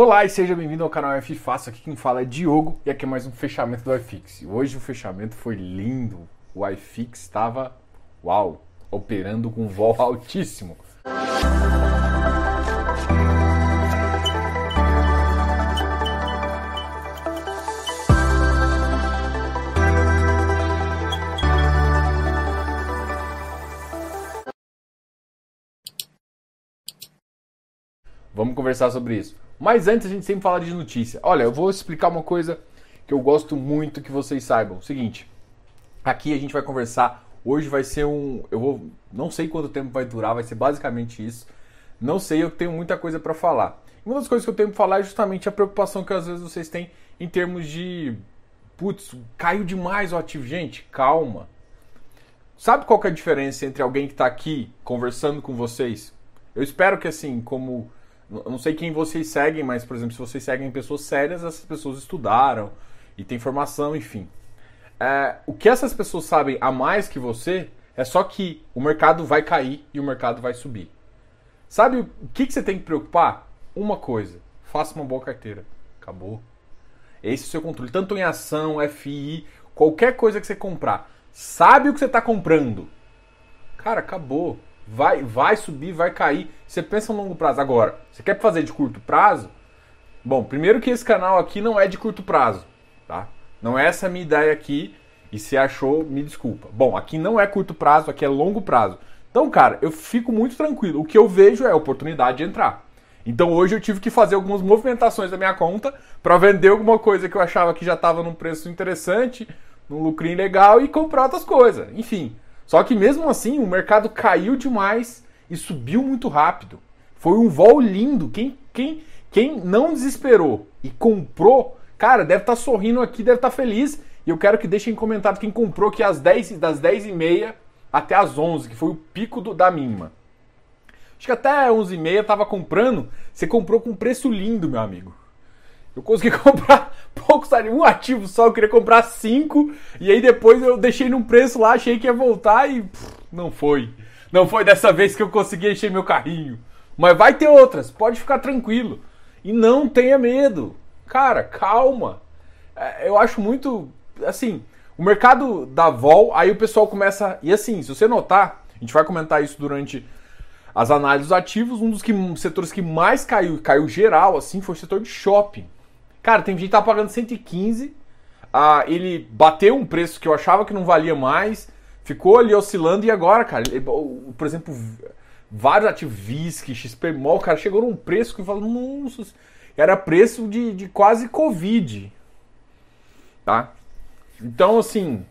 Olá e seja bem-vindo ao canal F Fácil. Aqui quem fala é Diogo e aqui é mais um fechamento do iFix. Hoje o fechamento foi lindo. O iFix estava, uau, operando com vol altíssimo. Vamos conversar sobre isso. Mas antes a gente sempre fala de notícia. Olha, eu vou explicar uma coisa que eu gosto muito que vocês saibam. Seguinte, aqui a gente vai conversar. Hoje vai ser um, eu vou, não sei quanto tempo vai durar, vai ser basicamente isso. Não sei, eu tenho muita coisa para falar. Uma das coisas que eu tenho para falar é justamente a preocupação que às vezes vocês têm em termos de putz, caiu demais o ativo. Gente, calma. Sabe qual é a diferença entre alguém que está aqui conversando com vocês? Eu espero que assim, como eu não sei quem vocês seguem, mas, por exemplo, se vocês seguem pessoas sérias, essas pessoas estudaram e têm formação, enfim. É, o que essas pessoas sabem a mais que você é só que o mercado vai cair e o mercado vai subir. Sabe o que, que você tem que preocupar? Uma coisa: faça uma boa carteira. Acabou. Esse é o seu controle. Tanto em ação, FI, qualquer coisa que você comprar. Sabe o que você está comprando. Cara, acabou vai, vai subir, vai cair. Você pensa no longo prazo. Agora, você quer fazer de curto prazo? Bom, primeiro que esse canal aqui não é de curto prazo, tá? Não é essa a minha ideia aqui. E se achou, me desculpa. Bom, aqui não é curto prazo, aqui é longo prazo. Então, cara, eu fico muito tranquilo. O que eu vejo é a oportunidade de entrar. Então hoje eu tive que fazer algumas movimentações da minha conta para vender alguma coisa que eu achava que já estava num preço interessante, num lucrinho legal e comprar outras coisas. Enfim, só que mesmo assim o mercado caiu demais e subiu muito rápido. Foi um vol lindo. Quem, quem, quem não desesperou e comprou, cara, deve estar tá sorrindo aqui, deve estar tá feliz. E eu quero que deixem comentário quem comprou que às 10, das 10 e meia até as 11, que foi o pico do, da mínima. Acho que até 11 e meia estava comprando. Você comprou com preço lindo, meu amigo. Eu consegui comprar poucos um ativo só, eu queria comprar cinco, e aí depois eu deixei num preço lá, achei que ia voltar e pff, não foi. Não foi dessa vez que eu consegui encher meu carrinho. Mas vai ter outras, pode ficar tranquilo. E não tenha medo. Cara, calma. É, eu acho muito. Assim, o mercado da vol, aí o pessoal começa. E assim, se você notar, a gente vai comentar isso durante as análises ativos. Um dos que, setores que mais caiu, caiu geral, assim, foi o setor de shopping. Cara, tem gente que tá pagando 115. Ah, ele bateu um preço que eu achava que não valia mais. Ficou ali oscilando e agora, cara, ele, por exemplo, vários ativos VISC, XP Mall, cara, chegou num preço que eu falo, nossa, era preço de, de quase Covid. Tá? Então, assim,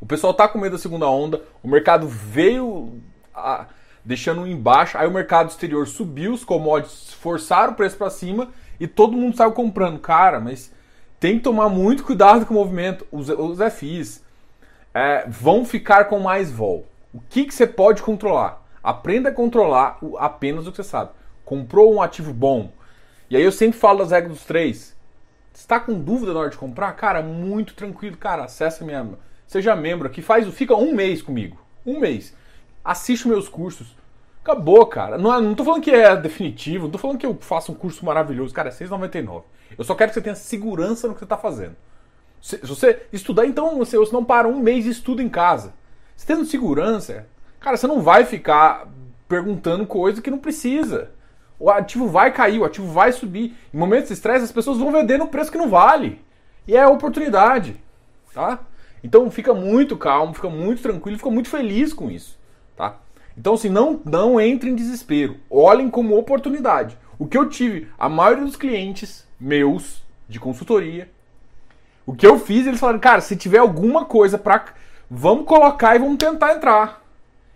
o pessoal tá com medo da segunda onda, o mercado veio a, deixando embaixo, aí o mercado exterior subiu, os commodities forçaram o preço para cima e todo mundo saiu comprando. Cara, mas tem que tomar muito cuidado com o movimento. Os, os FIs é, vão ficar com mais vol. O que, que você pode controlar? Aprenda a controlar apenas o que você sabe. Comprou um ativo bom. E aí eu sempre falo das regras dos três. Está com dúvida na hora de comprar? Cara, muito tranquilo. Cara, acessa minha. Seja membro aqui, faz, fica um mês comigo. Um mês. Assiste meus cursos Acabou, cara. Não, não tô falando que é definitivo, não tô falando que eu faço um curso maravilhoso. Cara, é 6,99. Eu só quero que você tenha segurança no que você tá fazendo. Se, se você estudar, então você, você não para um mês e estuda em casa. Você tendo segurança, cara, você não vai ficar perguntando coisa que não precisa. O ativo vai cair, o ativo vai subir. Em momentos de estresse, as pessoas vão vender no preço que não vale. E é oportunidade, tá? Então fica muito calmo, fica muito tranquilo, fica muito feliz com isso? Então, assim, não, não entre em desespero. Olhem como oportunidade. O que eu tive, a maioria dos clientes meus de consultoria, o que eu fiz, eles falaram, cara, se tiver alguma coisa para vamos colocar e vamos tentar entrar.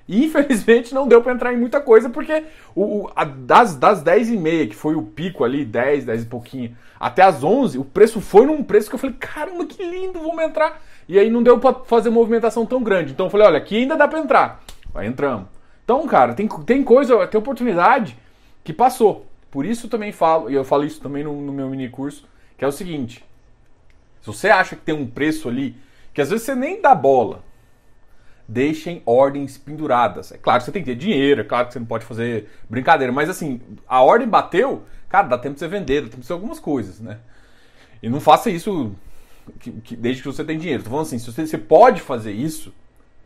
E infelizmente não deu para entrar em muita coisa, porque o, o a, das, das 10 e meia, que foi o pico ali, 10, 10 e pouquinho, até as 11, o preço foi num preço que eu falei, caramba, que lindo, vamos entrar. E aí não deu para fazer movimentação tão grande. Então eu falei, olha, aqui ainda dá para entrar. Aí entramos. Então, cara, tem, tem coisa, tem oportunidade que passou. Por isso também falo, e eu falo isso também no, no meu mini curso, que é o seguinte: se você acha que tem um preço ali, que às vezes você nem dá bola, deixem ordens penduradas. É claro que você tem que ter dinheiro, é claro que você não pode fazer brincadeira, mas assim, a ordem bateu, Cara, dá tempo de você vender, dá tempo de você algumas coisas, né? E não faça isso que, que, desde que você tem dinheiro. Tô falando assim, se você, você pode fazer isso,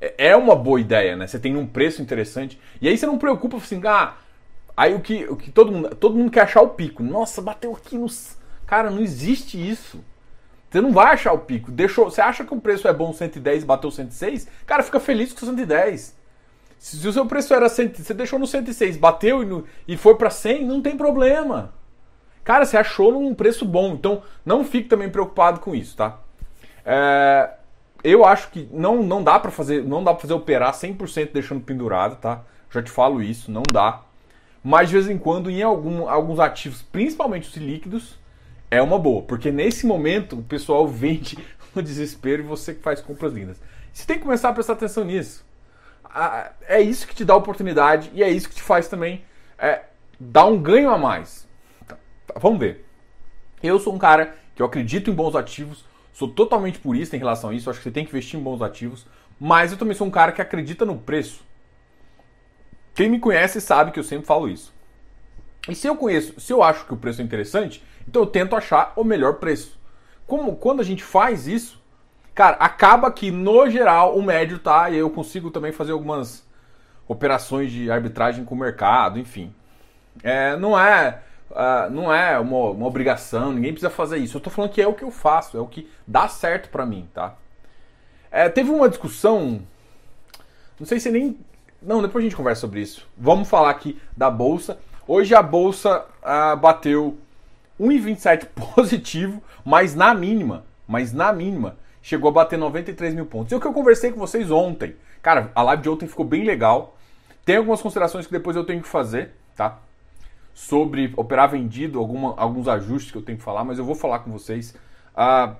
é, é uma boa ideia, né? Você tem um preço interessante. E aí você não preocupa assim, ah, aí o que, o que todo mundo. Todo mundo quer achar o pico. Nossa, bateu aqui nos. Cara, não existe isso. Você não vai achar o pico. Deixou, você acha que o preço é bom 110 e bateu 106? Cara, fica feliz com 110. Se o seu preço era 100, você deixou no 106, bateu e, no, e foi para 100, não tem problema. Cara, você achou num preço bom, então não fique também preocupado com isso, tá? É, eu acho que não, não dá para fazer, não dá para fazer operar 100% deixando pendurado, tá? Já te falo isso, não dá. Mas de vez em quando em algum, alguns ativos, principalmente os líquidos, é uma boa, porque nesse momento o pessoal vende no desespero e você faz compras lindas. Você tem que começar a prestar atenção nisso é isso que te dá oportunidade e é isso que te faz também é, dar um ganho a mais. Tá, tá, vamos ver. Eu sou um cara que eu acredito em bons ativos, sou totalmente purista em relação a isso, acho que você tem que investir em bons ativos, mas eu também sou um cara que acredita no preço. Quem me conhece sabe que eu sempre falo isso. E se eu conheço, se eu acho que o preço é interessante, então eu tento achar o melhor preço. Como quando a gente faz isso, Cara, acaba que no geral o médio tá, e eu consigo também fazer algumas operações de arbitragem com o mercado, enfim. É, não é, uh, não é uma, uma, obrigação, ninguém precisa fazer isso. Eu tô falando que é o que eu faço, é o que dá certo para mim, tá? É, teve uma discussão, não sei se nem. Não, depois a gente conversa sobre isso. Vamos falar aqui da bolsa. Hoje a bolsa uh, bateu 1,27 positivo, mas na mínima, mas na mínima chegou a bater 93 mil pontos. E o que eu conversei com vocês ontem. Cara, a live de ontem ficou bem legal. Tem algumas considerações que depois eu tenho que fazer, tá? Sobre operar vendido, alguma, alguns ajustes que eu tenho que falar, mas eu vou falar com vocês. Ah,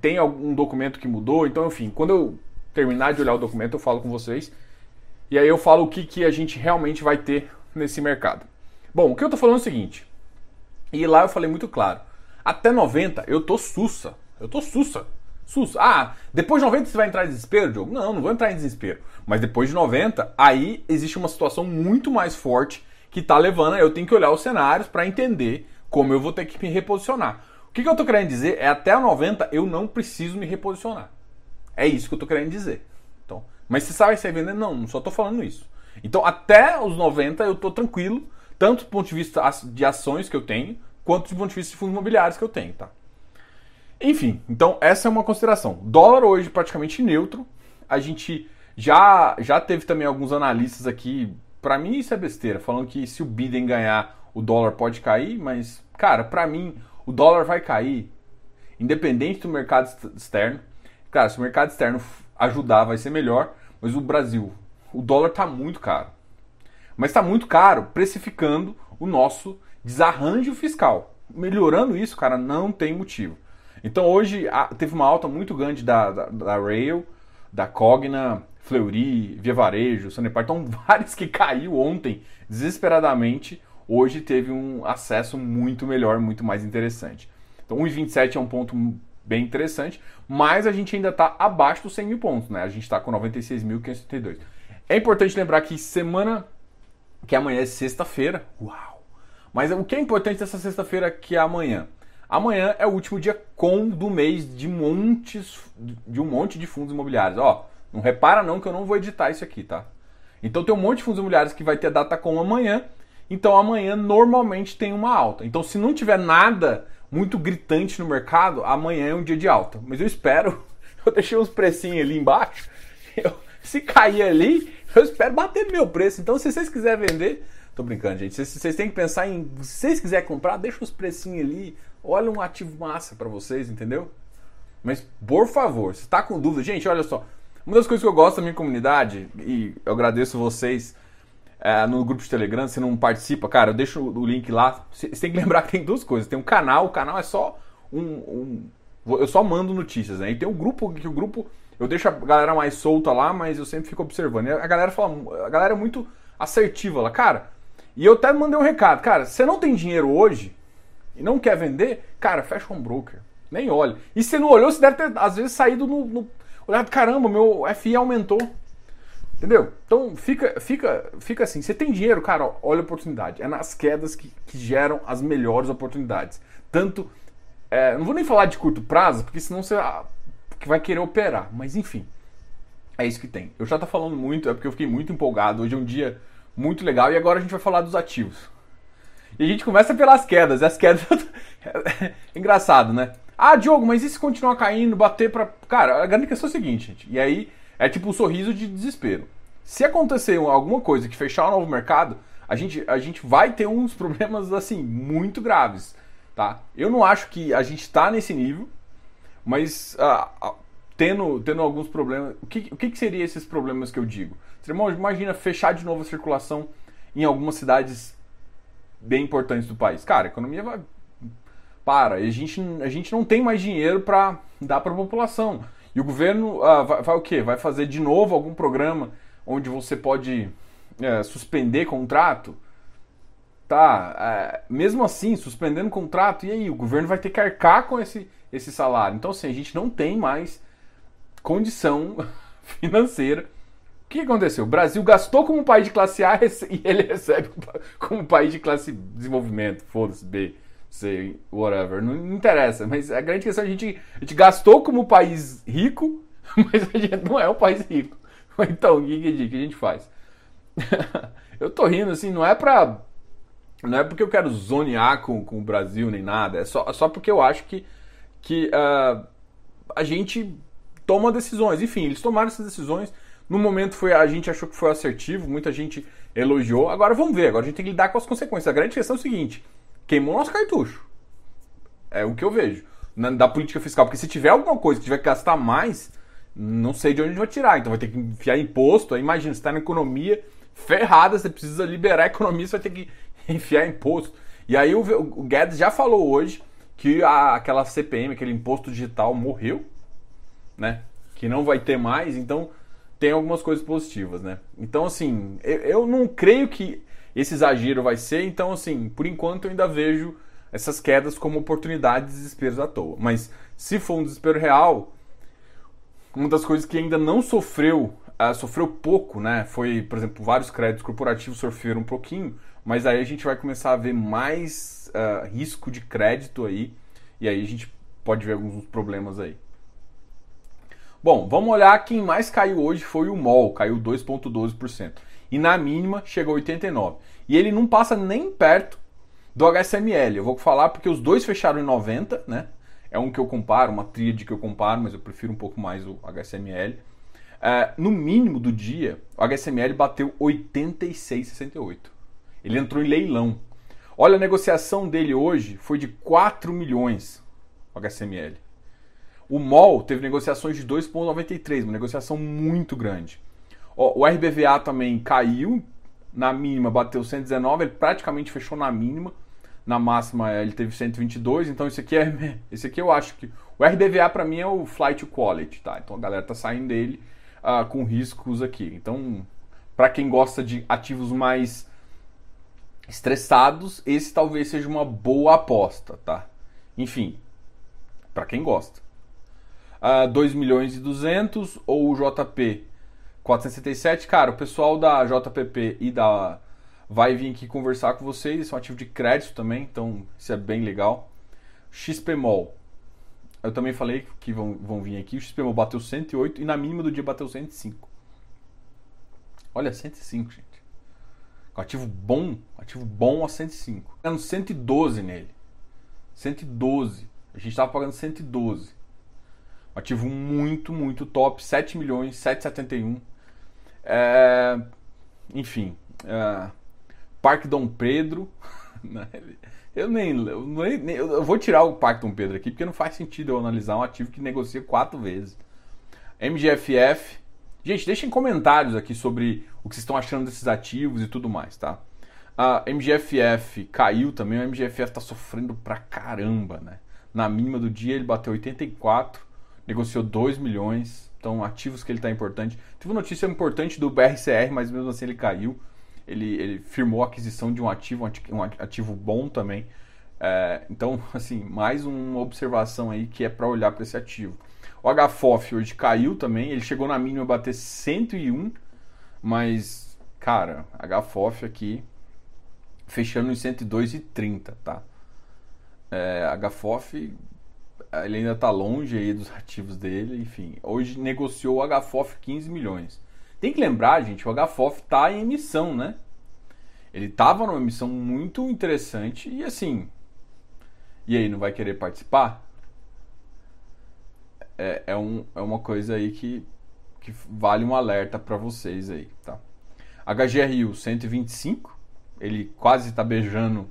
tem algum documento que mudou, então, enfim, quando eu terminar de olhar o documento, eu falo com vocês. E aí eu falo o que, que a gente realmente vai ter nesse mercado. Bom, o que eu tô falando é o seguinte. E lá eu falei muito claro. Até 90 eu tô sussa. Eu tô sussa. SUS. Ah, depois de 90 você vai entrar em desespero, Diogo? Não, não vou entrar em desespero. Mas depois de 90, aí existe uma situação muito mais forte que está levando eu tenho que olhar os cenários para entender como eu vou ter que me reposicionar. O que, que eu estou querendo dizer é até a 90 eu não preciso me reposicionar. É isso que eu estou querendo dizer. Então, mas você sabe sair vendendo? Não, não só estou falando isso. Então até os 90 eu estou tranquilo, tanto do ponto de vista de ações que eu tenho, quanto do ponto de vista de fundos imobiliários que eu tenho, tá? Enfim, então essa é uma consideração. Dólar hoje praticamente neutro. A gente já, já teve também alguns analistas aqui, para mim isso é besteira, falando que se o Biden ganhar, o dólar pode cair, mas cara, para mim o dólar vai cair independente do mercado externo. Cara, se o mercado externo ajudar, vai ser melhor, mas o Brasil, o dólar tá muito caro. Mas está muito caro precificando o nosso desarranjo fiscal. Melhorando isso, cara, não tem motivo. Então hoje teve uma alta muito grande da, da, da Rail, da Cogna, Fleury, Via Varejo, Sanepar. Então vários que caiu ontem desesperadamente, hoje teve um acesso muito melhor, muito mais interessante. Então 1,27 é um ponto bem interessante, mas a gente ainda está abaixo dos 100 mil pontos, né? A gente está com 96.532. É importante lembrar que semana, que amanhã é sexta-feira, uau! Mas o que é importante dessa sexta-feira que é amanhã? Amanhã é o último dia com do mês de montes de um monte de fundos imobiliários. Ó, não repara não que eu não vou editar isso aqui, tá? Então tem um monte de fundos imobiliários que vai ter data com amanhã. Então amanhã normalmente tem uma alta. Então se não tiver nada muito gritante no mercado, amanhã é um dia de alta. Mas eu espero, eu deixei uns precinhos ali embaixo. Eu, se cair ali, eu espero bater no meu preço. Então se vocês quiserem vender, tô brincando, gente. Vocês, vocês têm que pensar em, se vocês quiserem comprar, deixa os precinhos ali olha um ativo massa para vocês, entendeu? Mas, por favor, se está com dúvida, gente, olha só. Uma das coisas que eu gosto da minha comunidade, e eu agradeço vocês é, no grupo de Telegram, se não participa, cara, eu deixo o link lá. Você tem que lembrar que tem duas coisas. Tem um canal, o canal é só um. um eu só mando notícias, né? E tem um grupo que o grupo. Eu deixo a galera mais solta lá, mas eu sempre fico observando. E a galera fala. A galera é muito assertiva lá, cara. E eu até mandei um recado, cara, você não tem dinheiro hoje, e não quer vender, cara, fecha um broker. Nem olha. E se não olhou, você deve ter, às vezes, saído no. no olhado, caramba, meu FI aumentou. Entendeu? Então fica, fica, fica assim. Você tem dinheiro, cara, olha a oportunidade. É nas quedas que, que geram as melhores oportunidades. Tanto. É, não vou nem falar de curto prazo, porque senão você ah, vai querer operar. Mas enfim. É isso que tem. Eu já tô falando muito, é porque eu fiquei muito empolgado. Hoje é um dia muito legal e agora a gente vai falar dos ativos. E a gente começa pelas quedas. E as quedas. é engraçado, né? Ah, Diogo, mas e se continuar caindo, bater pra. Cara, a grande questão é o seguinte, gente. E aí é tipo um sorriso de desespero. Se acontecer alguma coisa que fechar o novo mercado, a gente, a gente vai ter uns problemas assim muito graves, tá? Eu não acho que a gente está nesse nível, mas uh, uh, tendo, tendo alguns problemas. O que, o que, que seriam esses problemas que eu digo? Irmão, imagina fechar de novo a circulação em algumas cidades bem importantes do país. Cara, a economia vai. Para, a gente, a gente não tem mais dinheiro para dar para a população. E o governo ah, vai, vai, o quê? Vai fazer de novo algum programa onde você pode é, suspender contrato? Tá, é, mesmo assim, suspendendo contrato, e aí? O governo vai ter que arcar com esse, esse salário. Então, assim, a gente não tem mais condição financeira. O que aconteceu? O Brasil gastou como país de classe A e ele recebe como país de classe desenvolvimento. Foda-se, B sei, whatever, não, interessa. Mas a grande questão é a gente, a gente gastou como país rico, mas a gente não é um país rico. Então, o que, que, que a gente faz? eu tô rindo assim, não é pra. Não é porque eu quero zonear com, com o Brasil nem nada, é só, só porque eu acho que, que uh, a gente toma decisões. Enfim, eles tomaram essas decisões. No momento foi a gente achou que foi assertivo, muita gente elogiou. Agora vamos ver, agora a gente tem que lidar com as consequências. A grande questão é o seguinte: queimou nosso cartucho. É o que eu vejo na, da política fiscal. Porque se tiver alguma coisa que tiver que gastar mais, não sei de onde a gente vai tirar. Então vai ter que enfiar imposto. Aí imagina, você está na economia ferrada, você precisa liberar a economia, você vai ter que enfiar imposto. E aí o, o Guedes já falou hoje que a, aquela CPM, aquele imposto digital, morreu, né? Que não vai ter mais. Então tem algumas coisas positivas, né? Então, assim, eu, eu não creio que esse exagero vai ser. Então, assim, por enquanto eu ainda vejo essas quedas como oportunidades de desesperos à toa. Mas se for um desespero real, uma das coisas que ainda não sofreu, uh, sofreu pouco, né? Foi, por exemplo, vários créditos corporativos sofreram um pouquinho, mas aí a gente vai começar a ver mais uh, risco de crédito aí, e aí a gente pode ver alguns problemas aí. Bom, vamos olhar quem mais caiu hoje foi o MOL, caiu 2,12% e na mínima chegou a 89. E ele não passa nem perto do HSML. Eu vou falar porque os dois fecharam em 90, né? É um que eu comparo, uma tríade que eu comparo, mas eu prefiro um pouco mais o HSML. É, no mínimo do dia, o HSML bateu 86,68. Ele entrou em leilão. Olha, a negociação dele hoje foi de 4 milhões, o HSML. O MOL teve negociações de 2,93, uma negociação muito grande. O RBVA também caiu, na mínima bateu 119, ele praticamente fechou na mínima. Na máxima ele teve 122, então isso aqui é esse aqui eu acho que o RBVA para mim é o flight quality, tá? Então a galera tá saindo dele uh, com riscos aqui. Então, para quem gosta de ativos mais estressados, esse talvez seja uma boa aposta, tá? Enfim, para quem gosta. Uh, ah, 2 milhões e 200 ou o JP 467, cara, o pessoal da JPP e da vai vir aqui conversar com vocês, esse é um ativo de crédito também, então isso é bem legal. XPMOL, eu também falei que vão, vão vir aqui, o XPMOL bateu 108 e na mínima do dia bateu 105. Olha, 105, gente. Ativo bom, ativo bom a 105. Pagando 112 nele. 112. A gente estava pagando 112. Um ativo muito, muito top. 7 milhões, 771. É, enfim, é, Parque Dom Pedro. Né? Eu nem, eu nem, eu vou tirar o Parque Dom Pedro aqui porque não faz sentido eu analisar um ativo que negocia quatro vezes. MGFF. Gente, deixem comentários aqui sobre o que vocês estão achando desses ativos e tudo mais, tá? A MGFF caiu também, o MGFF está sofrendo pra caramba, né? Na mínima do dia ele bateu 84, negociou 2 milhões, então, ativos que ele está importante. Teve uma notícia importante do BRCR, mas mesmo assim ele caiu. Ele, ele firmou a aquisição de um ativo, um ativo bom também. É, então, assim, mais uma observação aí que é para olhar para esse ativo. O HFOF hoje caiu também, ele chegou na mínima a bater 101. Mas, cara, HFOF aqui fechando em 102,30, tá? É, HFOF ele ainda está longe aí dos ativos dele, enfim. Hoje negociou o HFOF 15 milhões. Tem que lembrar, gente, o HFOF está em emissão, né? Ele estava numa emissão muito interessante e assim. E aí, não vai querer participar? É, é, um, é uma coisa aí que, que vale um alerta para vocês aí, tá? HGRU 125, ele quase está beijando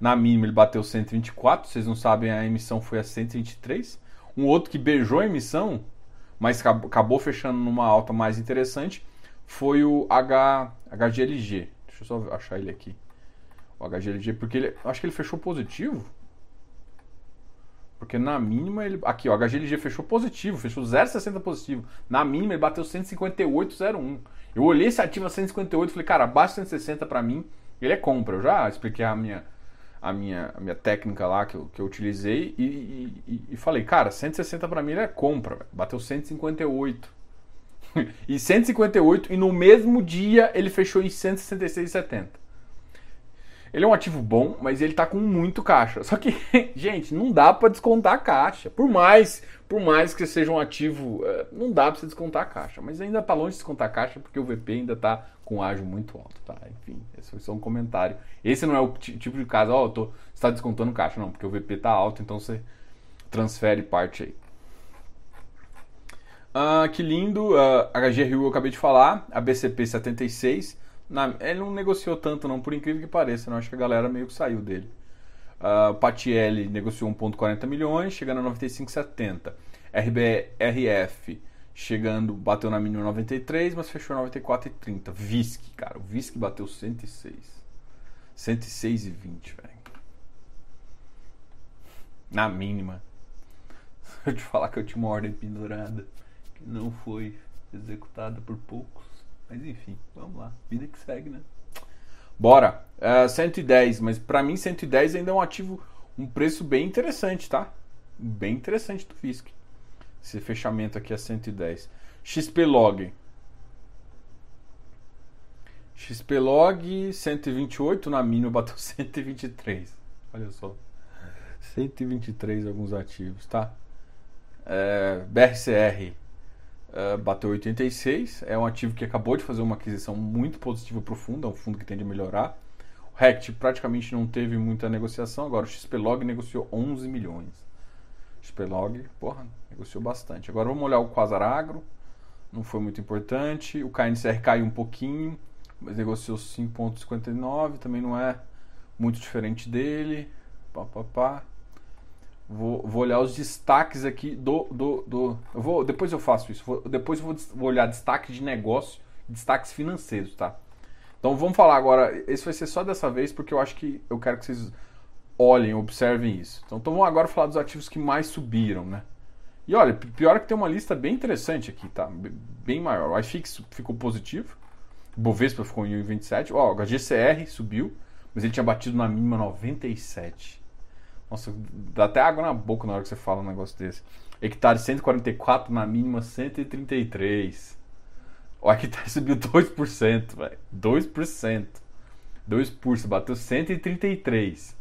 na mínima, ele bateu 124. Vocês não sabem, a emissão foi a 123. Um outro que beijou a emissão, mas acabou fechando numa alta mais interessante, foi o H, HGLG. Deixa eu só achar ele aqui. O HGLG, porque ele, acho que ele fechou positivo. Porque na mínima ele. Aqui, o HGLG fechou positivo, fechou 0,60 positivo. Na mínima ele bateu 158,01. Eu olhei esse ativo a 158 e falei, cara, abaixo de 160 para mim, ele é compra. Eu já expliquei a minha, a minha, a minha técnica lá que eu, que eu utilizei e, e, e falei, cara, 160 para mim é compra. Bateu 158. e 158 e no mesmo dia ele fechou em 166,70. Ele é um ativo bom, mas ele tá com muito caixa. Só que, gente, não dá para descontar a caixa. Por mais, por mais que seja um ativo, é, não dá para você descontar a caixa. Mas ainda tá longe de descontar a caixa porque o VP ainda tá com ágio muito alto, tá? Enfim, esse foi só um comentário. Esse não é o tipo de caso, ó, oh, você tá descontando caixa, não, porque o VP tá alto, então você transfere parte aí. Ah, que lindo, uh, ah, HGRU eu acabei de falar, a BCP 76, na, ele não negociou tanto não, por incrível que pareça, não, acho que a galera meio que saiu dele. Uh, Patielli negociou 1.40 milhões, chegando a 95,70. RBRF chegando, bateu na mínima 93, mas fechou 94,30. VISC, cara, o VISC bateu 106. 106,20, velho. Na mínima. Se eu te falar que eu tinha uma ordem pendurada que não foi executada por poucos. Mas enfim, vamos lá. Vida que segue, né? Bora. Uh, é, 110, mas para mim 110 ainda é um ativo, um preço bem interessante, tá? Bem interessante do FISC. Esse fechamento aqui é 110. XPlog. XPlog 128 na mínima bateu 123. Olha só. 123 alguns ativos, tá? É, BRCR uh, bateu 86, é um ativo que acabou de fazer uma aquisição muito positiva fundo, é um fundo que tende a melhorar. O RECT praticamente não teve muita negociação, agora o XPlog negociou 11 milhões. XPlog, porra, negociou bastante. Agora vamos olhar o Quasar Agro, não foi muito importante. O KNCR caiu um pouquinho, mas negociou 5,59, também não é muito diferente dele. Pá, pá, pá. Vou, vou olhar os destaques aqui do. do, do eu vou, depois eu faço isso. Vou, depois eu vou, vou olhar destaques de negócio destaques financeiros, tá? Então vamos falar agora. Esse vai ser só dessa vez, porque eu acho que eu quero que vocês olhem, observem isso. Então, então vamos agora falar dos ativos que mais subiram, né? E olha, pior é que tem uma lista bem interessante aqui, tá? Bem maior. O iFix ficou positivo. Bovespa ficou em 1,27. Ó, o HGCR subiu, mas ele tinha batido na mínima 97. Nossa, dá até água na boca na hora que você fala um negócio desse. Hectare 144, na mínima 133. O hectare subiu 2%, velho. 2%. 2%, bateu 133.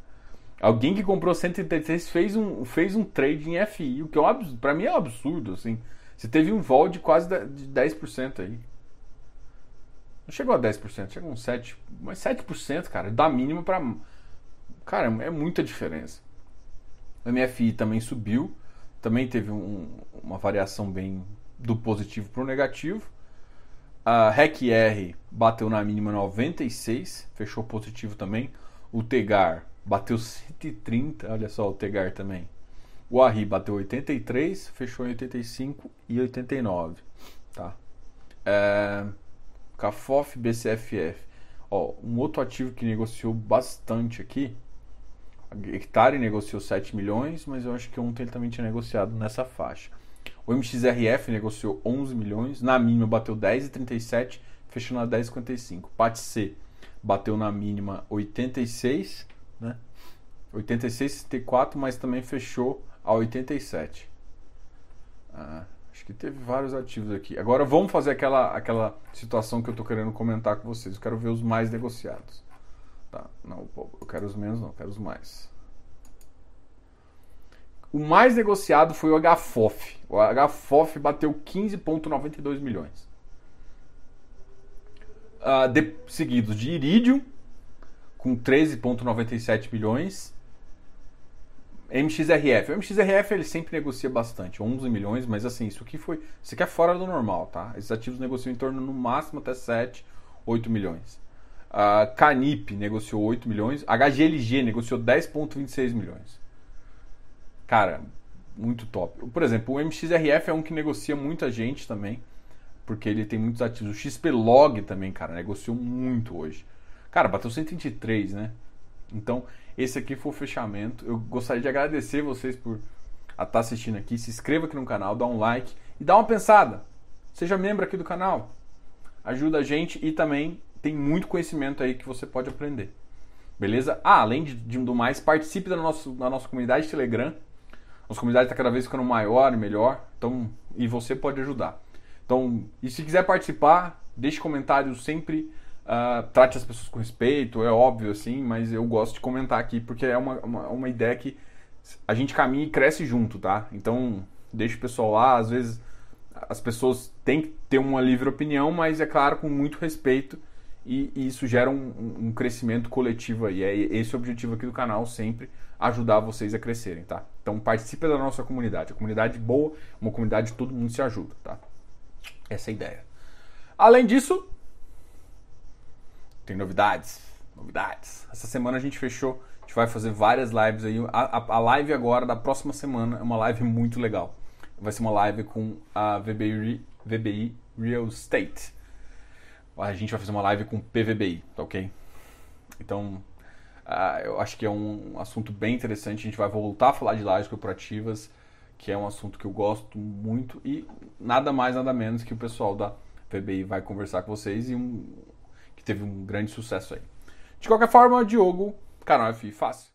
Alguém que comprou 133 fez um, fez um trade em FI, o que é um absurdo, pra mim é um absurdo, assim. Você teve um vol de quase de 10% aí. Não chegou a 10%, chegou a um 7%. Mas 7%, cara, da mínima pra. Cara, é muita diferença. O MFI também subiu, também teve um, uma variação bem do positivo para o negativo. A REC-R bateu na mínima 96, fechou positivo também. O Tegar bateu 130, olha só o Tegar também. O ARRI bateu 83, fechou em 85 e 89, tá? É, CAFOF, BCFF. Ó, um outro ativo que negociou bastante aqui Hectare negociou 7 milhões, mas eu acho que ontem ele também tinha negociado nessa faixa. O MXRF negociou 11 milhões, na mínima bateu 10,37, fechando a 10,55. PAT C bateu na mínima 86, né? 86,64, mas também fechou a 87. Ah, Acho que teve vários ativos aqui. Agora vamos fazer aquela, aquela situação que eu estou querendo comentar com vocês. Eu quero ver os mais negociados. Tá, não, eu quero os menos, não, eu quero os mais. O mais negociado foi o HFOF. O HFOF bateu 15,92 milhões. Uh, de, seguidos de Iridium, com 13,97 milhões. MXRF. O MXRF ele sempre negocia bastante, 11 milhões, mas assim, isso aqui foi. Isso aqui é fora do normal, tá? Esses ativos negociam em torno no máximo até 7, 8 milhões. A Canip negociou 8 milhões. HGLG negociou 10,26 milhões. Cara, muito top. Por exemplo, o MXRF é um que negocia muita gente também, porque ele tem muitos ativos. O XPlog também, cara, negociou muito hoje. Cara, bateu 123, né? Então, esse aqui foi o fechamento. Eu gostaria de agradecer vocês por estar tá assistindo aqui. Se inscreva aqui no canal, dá um like e dá uma pensada. Seja membro aqui do canal. Ajuda a gente e também tem muito conhecimento aí que você pode aprender. Beleza? Ah, além de, de do mais, participe da, nosso, da nossa comunidade Telegram. Nossa comunidade está cada vez ficando maior e melhor. Então, e você pode ajudar. Então, e se quiser participar, deixe comentários sempre. Uh, trate as pessoas com respeito, é óbvio assim, mas eu gosto de comentar aqui porque é uma, uma, uma ideia que a gente caminha e cresce junto, tá? Então, deixe o pessoal lá. Às vezes as pessoas têm que ter uma livre opinião, mas é claro, com muito respeito e, e isso gera um, um, crescimento coletivo aí. É esse o objetivo aqui do canal, sempre ajudar vocês a crescerem, tá? Então participe da nossa comunidade. A comunidade boa, uma comunidade todo mundo se ajuda, tá? Essa é a ideia. Além disso, tem novidades. Novidades. Essa semana a gente fechou, a gente vai fazer várias lives aí. A, a, a live agora da próxima semana é uma live muito legal. Vai ser uma live com a VBI, VBI Real Estate a gente vai fazer uma live com PVBI, tá ok? Então, uh, eu acho que é um assunto bem interessante. A gente vai voltar a falar de lajes corporativas, que é um assunto que eu gosto muito e nada mais, nada menos que o pessoal da PVBI vai conversar com vocês e um, que teve um grande sucesso aí. De qualquer forma, Diogo, canal F, fácil.